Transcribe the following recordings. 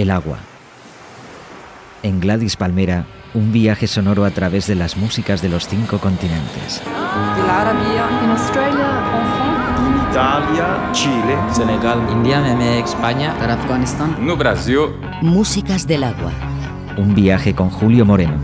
El agua. En Gladys Palmera, un viaje sonoro a través de las músicas de los cinco continentes. En Australia. Italia, Chile, Senegal, India, México, España, Afganistán. no Brasil. Músicas del agua. Un viaje con Julio Moreno.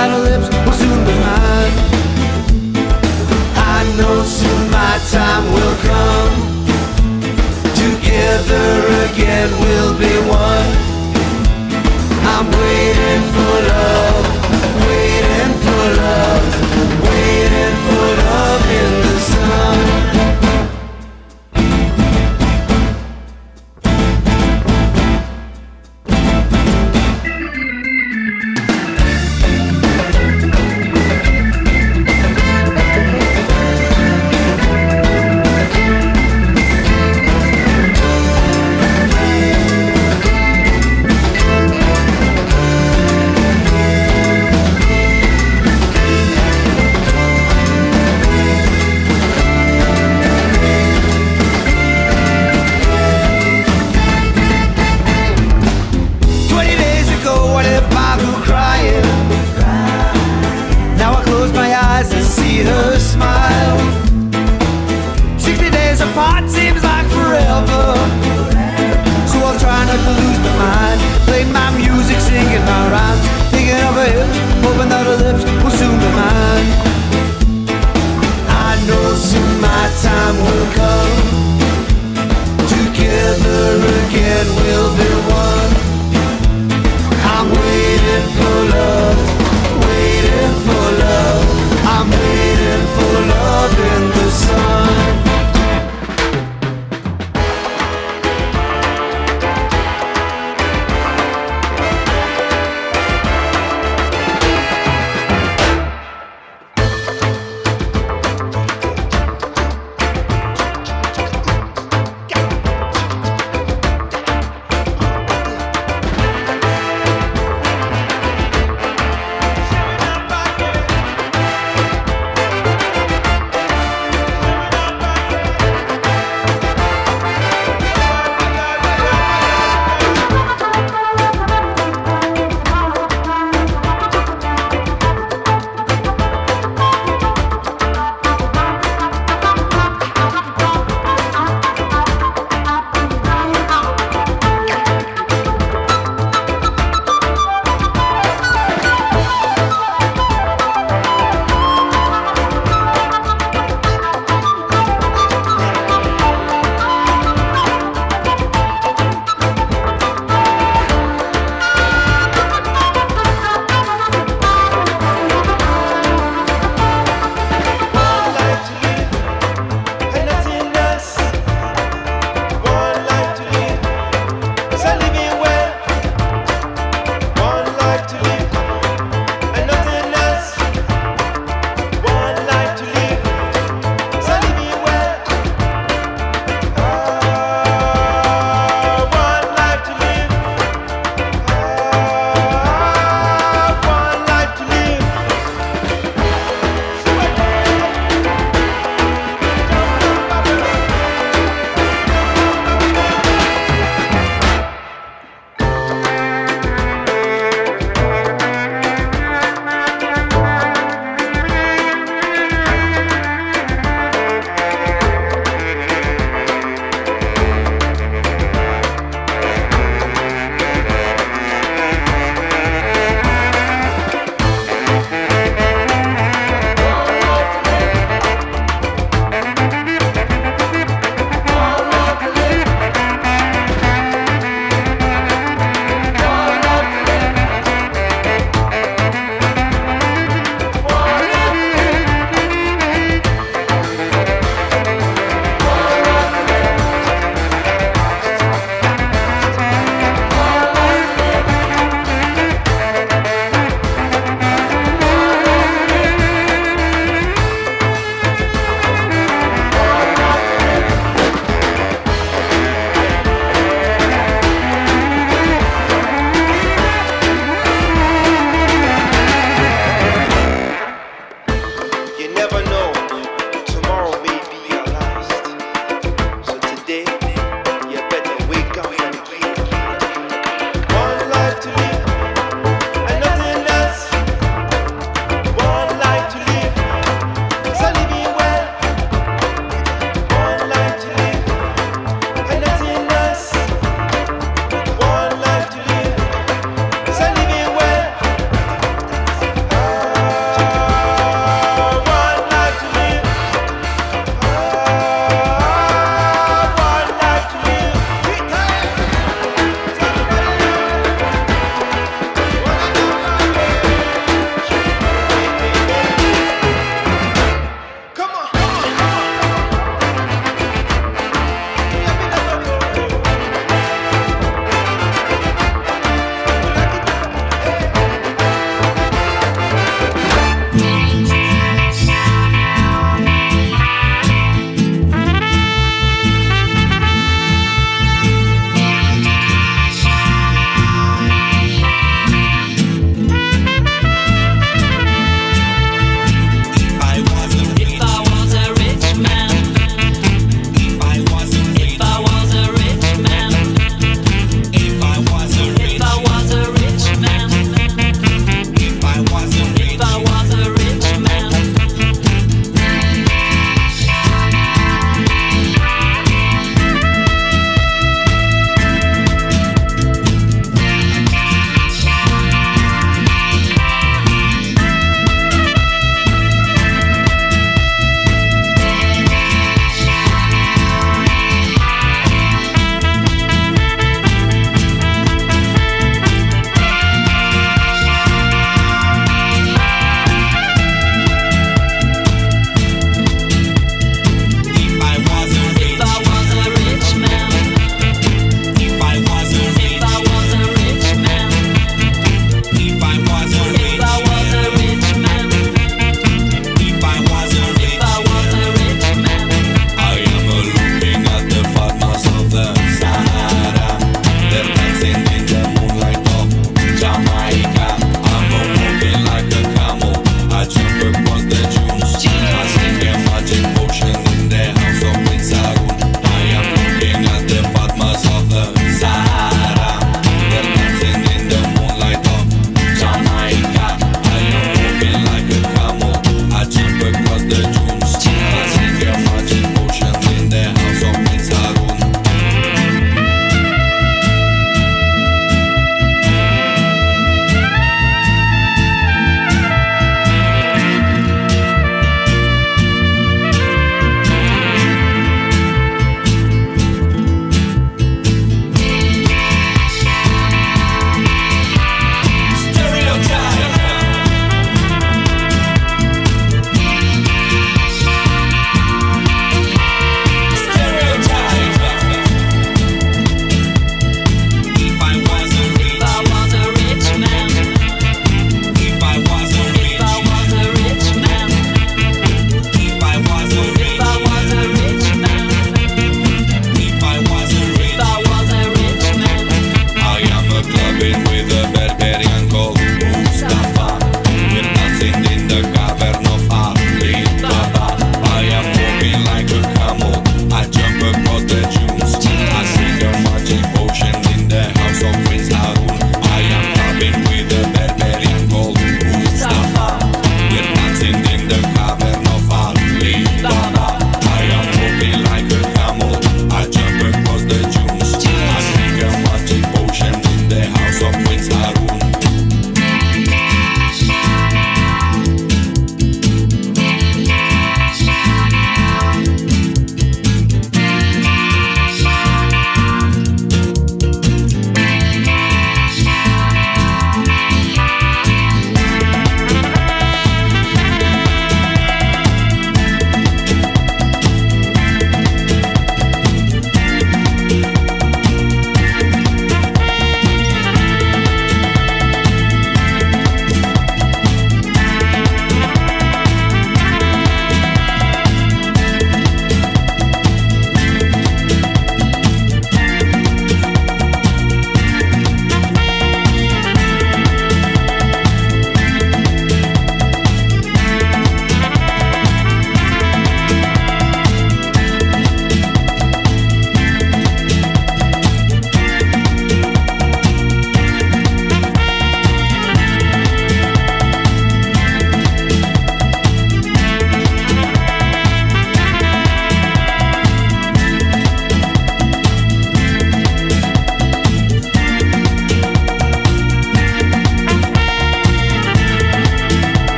that our lips will soon be mine. I know soon my time will come. Together again we'll be one. I'm waiting for love, waiting for love, waiting for love.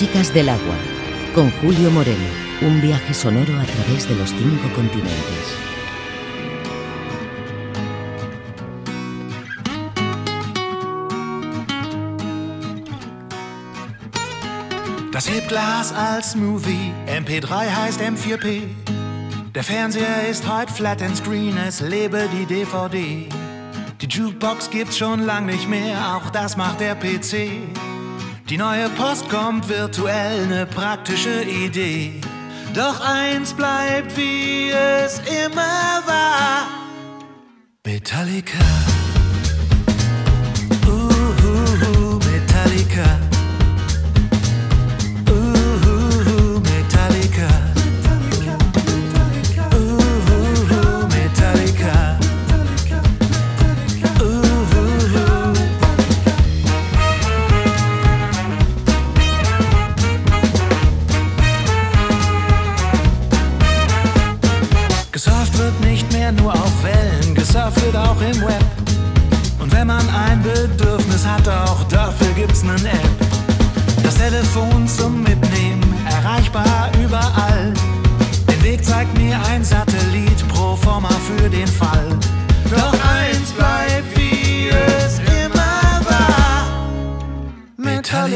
Músicas del agua, con Julio Moreno, un viaje sonoro a través de los cinco continentes. Das Hipglas als Movie, MP3 heißt M4P. Der Fernseher ist heute Flat and Screen, es lebe die DVD. Die Jukebox gibt's schon lang nicht mehr, auch das macht der PC. Die neue Post kommt virtuell, ne praktische Idee. Doch eins bleibt, wie es immer war. Metallica.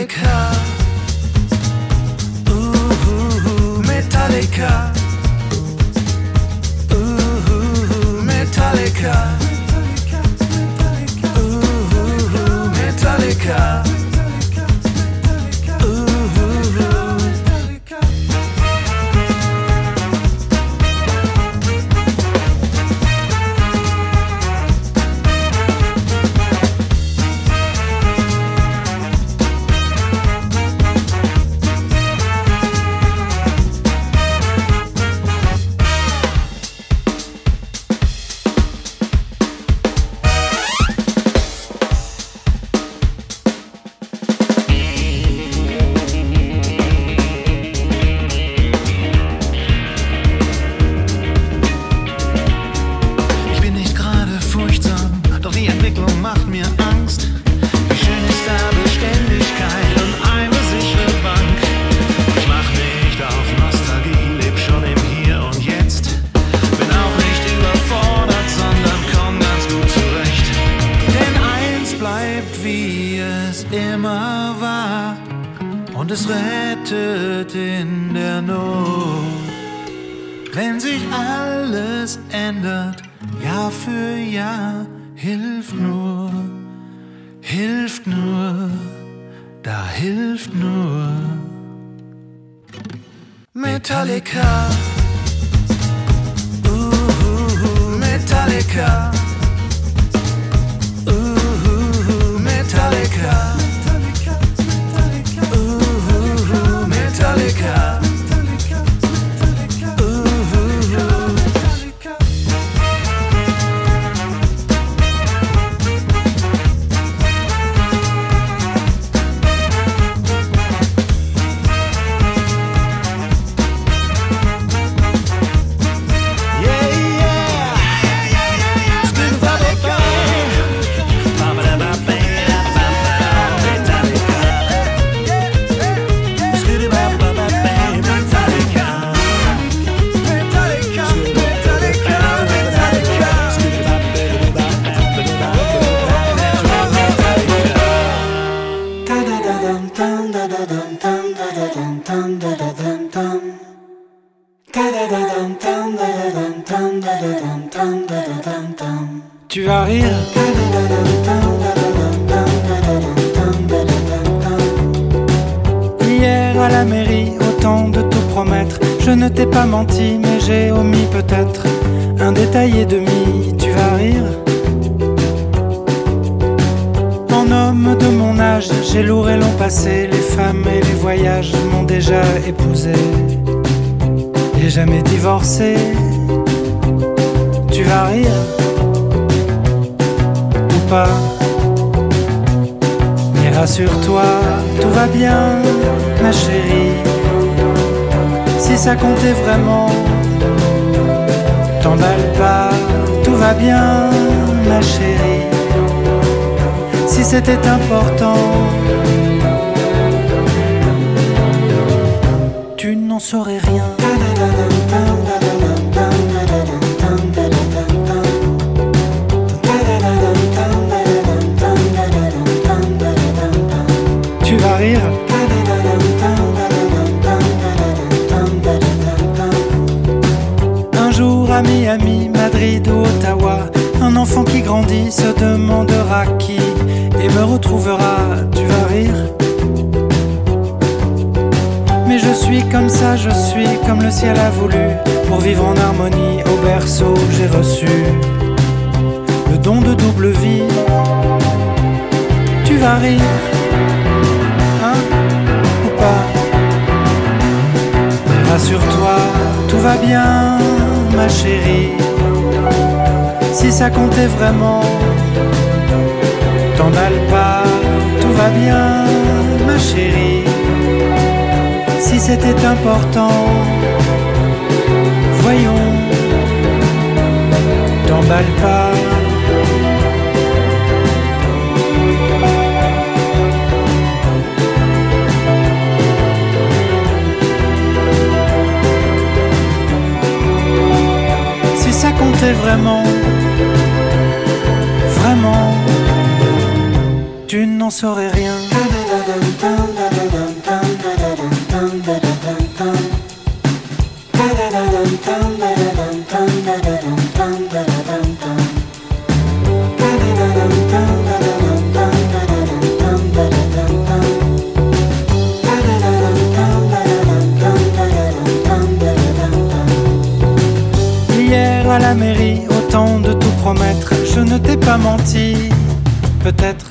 because Tu vas rire. Hier à la mairie, autant de tout promettre. Je ne t'ai pas menti, mais j'ai omis peut-être un détail et demi. Tu vas rire. En homme de mon âge, j'ai lourd et long passé. Les femmes et les voyages m'ont déjà épousé. J'ai jamais divorcé. Tu vas rire pas Mais rassure-toi, tout va bien, ma chérie. Si ça comptait vraiment, t'emballe pas, tout va bien, ma chérie. Si c'était important, saurais rien. Grandit se demandera qui et me retrouvera. Tu vas rire. Mais je suis comme ça, je suis comme le ciel a voulu. Pour vivre en harmonie, au berceau, j'ai reçu le don de double vie. Tu vas rire, hein, ou pas? Rassure-toi, tout va bien, ma chérie. Si ça comptait vraiment, t'emballe pas, tout va bien, ma chérie si c'était important. Voyons, t'emballe pas. Vraiment, vraiment, tu n'en saurais rien. Mairie, autant de tout promettre, je ne t'ai pas menti, peut-être.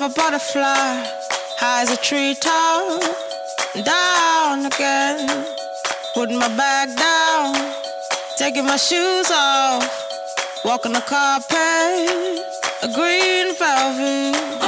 of a butterfly, high as a treetop, down again. Putting my bag down, taking my shoes off, walking the carpet, a green velvet.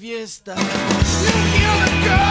Fiesta. le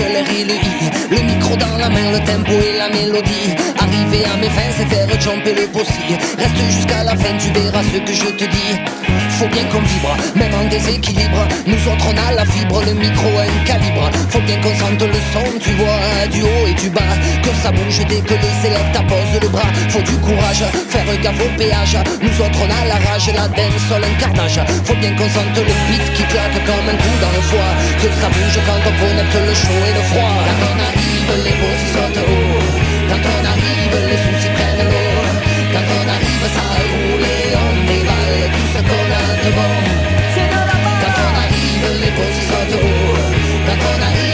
Le. Le micro dans la main, le tempo et la mélodie. Arriver à mes fins, c'est faire jumper le possible. Reste jusqu'à la fin, tu verras ce que je te dis. Faut bien qu'on vibre, même en déséquilibre. Nous autres on a la fibre, le micro un calibre. Faut bien qu'on sente le son, tu vois, du haut et du bas. Que ça bouge dès que les élèves t'apposent le bras. Faut du courage, faire gaffe au péage. Nous autres on a la rage, la sol, un carnage. Faut bien qu'on sente le beat qui claque comme un coup dans le foie. Que ça bouge quand on connecte le chaud et le froid. Quand on arrive, les postes sautent haut. Quand on arrive, les soucis prennent l'eau. Quand on arrive, ça roule et on déballe tout ce qu'on a de bon. Quand on arrive, les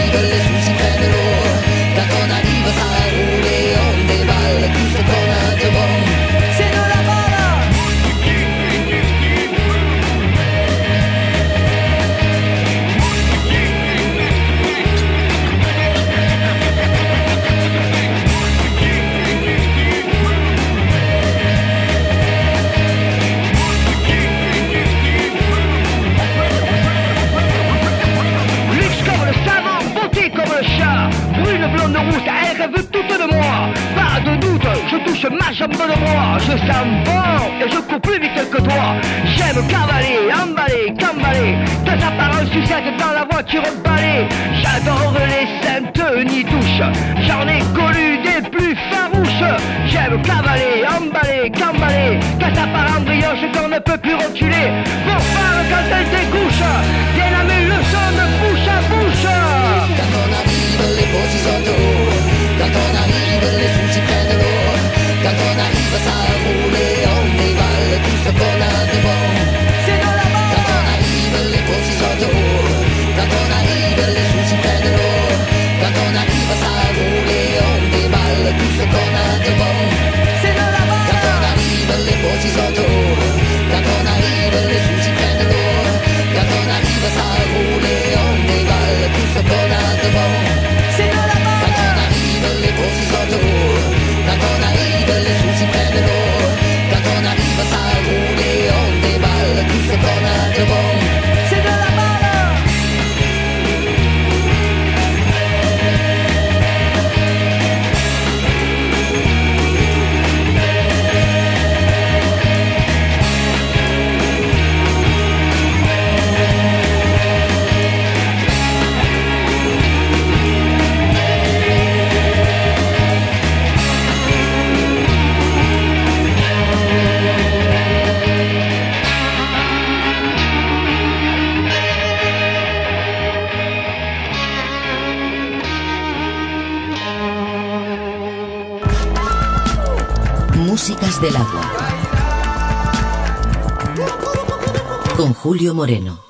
elle rêve toute de moi. Pas de doute, je touche ma jambe de moi Je sens bon et je cours plus vite que toi. J'aime cavaler, emballer, cambaler Tes apparences sucettes dans la voiture balai. J'adore les saintes ni douches. J'en ai connu des plus farouches. J'aime cavaler, emballer, cambaler Tes apparences brillants qu'on ne peut plus reculer. Pour femme quand elle découche Viens la de bouche à bouche. Arrive, les Moreno.